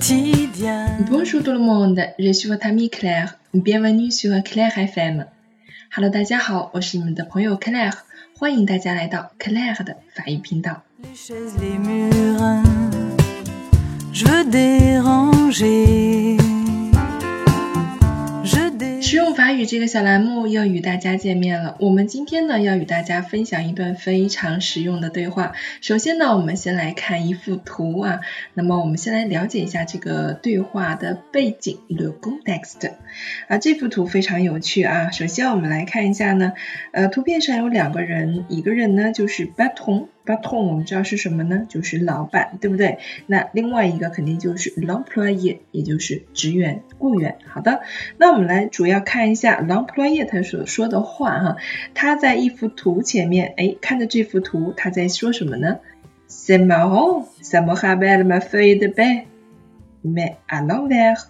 quotidien. Bonjour tout le monde, je suis votre amie Claire. Bienvenue sur Claire FM. Hello，大家好，我是你们的朋友 Claire，欢迎大家来到 Claire 的法语频道。 Les chaises, les murs, je veux déranger. 这个小栏目又与大家见面了。我们今天呢要与大家分享一段非常实用的对话。首先呢，我们先来看一幅图啊。那么我们先来了解一下这个对话的背景 （le context） 啊。这幅图非常有趣啊。首先我们来看一下呢，呃，图片上有两个人，一个人呢就是 b a t o n。把痛我们知道是什么呢？就是老板，对不对？那另外一个肯定就是 employee，也就是职员、雇员。好的，那我们来主要看一下 employee 他所说的话哈。他在一幅图前面，哎，看着这幅图，他在说什么呢？C'est marrant, ça me rappelle ma feuille de bain, mais à l'envers.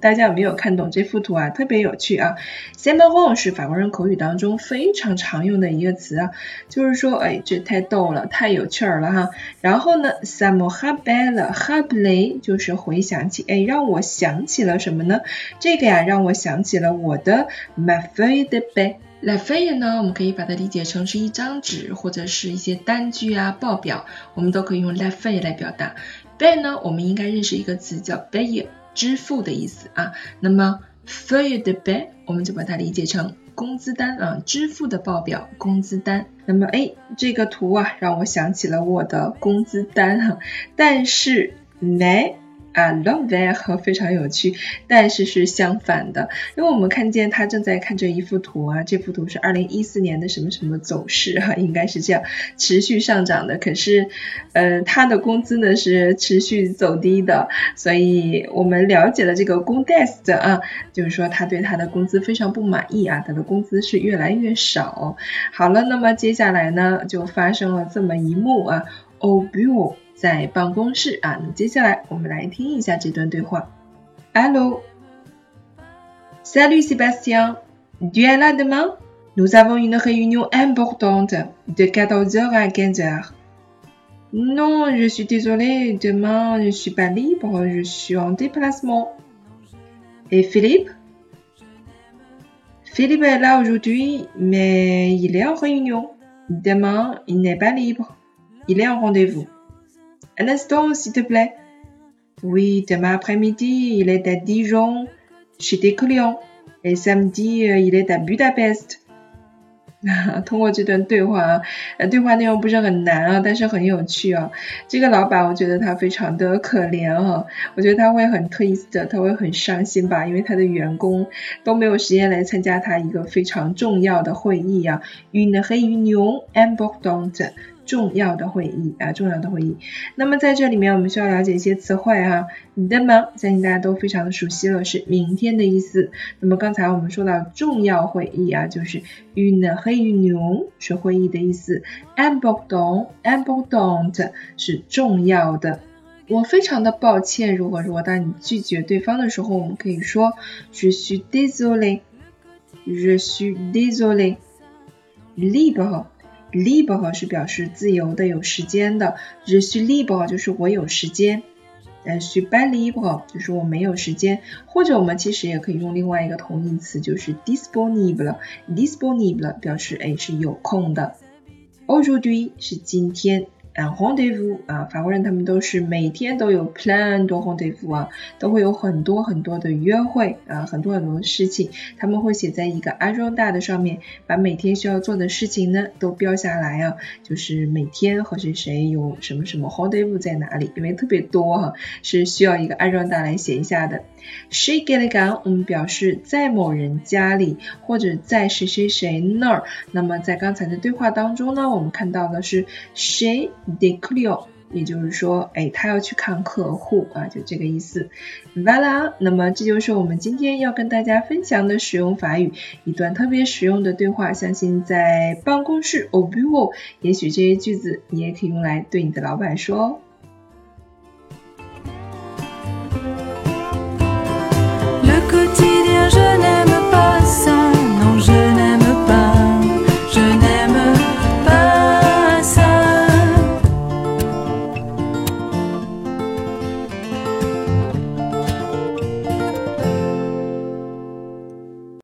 大家有没有看懂这幅图啊？特别有趣啊 s a m a r o n 是法国人口语当中非常常用的一个词啊，就是说，哎，这太逗了，太有趣儿了哈。然后呢 s a m o r a b e l l h a b l e 就是回想起，哎，让我想起了什么呢？这个呀，让我想起了我的 m a f e i de bain。La feuille 呢，我们可以把它理解成是一张纸或者是一些单据啊、报表，我们都可以用 la feuille 来表达。bain 呢，我们应该认识一个词叫 b a y。支付的意思啊，那么 feuille de paie 我们就把它理解成工资单啊，支付的报表，工资单。那么哎，这个图啊，让我想起了我的工资单哈、但是没啊 l'envers 非常有趣，但是是相反的，因为我们看见他正在看这一幅图啊，这幅图是二零一四年的什么什么走势哈、啊，应该是这样持续上涨的，可是呃他的工资呢是持续走低的，所以我们了解了这个 contest 啊，就是说他对他的工资非常不满意啊，他的工资是越来越少。好了，那么接下来呢就发生了这么一幕啊，Obu。在办公室啊，那接下来我们来听一下这段对话。Hello, salut Sébastien, tu es là demain? Nous avons une réunion importante de 14h à 15h. Non, je suis désolée, demain je suis pas libre, je suis en déplacement. Et Philippe? Philippe est là aujourd'hui, mais il est en réunion. Demain, il n'est pas libre. Il est en rendez-vous. Un instant, s'il te plaît. Oui, demain après-midi, il est à Dijon, chez des clients. Et samedi, il est à Budapest. 通过这段对话啊，呃，对话内容不是很难啊，但是很有趣啊。这个老板，我觉得他非常的可怜、啊，我觉得他会很 triste，他会很伤心吧，因为他的员工都没有时间来参加他一个非常重要的会议啊，une réunion importante。重要的会议啊，重要的会议。那么在这里面，我们需要了解一些词汇、啊。dem 相信大家都非常的熟悉了，是明天的意思。那么刚才我们说到重要会议啊，就是 une r u n 是会议的意思，important，important 是重要的。我非常的抱歉，如果说当你拒绝对方的时候，我们可以说 je suis désolé，je suis désolé，libre。L i b e 是表示自由的、有时间的，je suis libre 就是我有时间，呃 je suis pas libre 就是我没有时间，或者我们其实也可以用另外一个同义词，就是 disponible，disponible 表示哎是有空的，aujourd'hui 是今天。Un rendez-vous 啊，法国人他们都是每天都有 plan de rendez-vous 啊，都会有很多很多的约会啊，很多很多的事情，他们会写在一个 agenda 的上面，把每天需要做的事情呢都标下来啊，就是每天和谁谁有什么什么 rendez-vous 在哪里，因为特别多哈、是需要一个 agenda 来写一下的。chez quelqu'un 我们表示在某人家里或者在谁谁谁那儿。那么在刚才的对话当中呢，我们看到的是 she de clio，也就是说，哎，他要去看客户啊，就这个意思。Voilà，那么这就是我们今天要跟大家分享的使用法语一段特别实用的对话。相信在办公室 o b u r o 也许这些句子你也可以用来对你的老板说哦。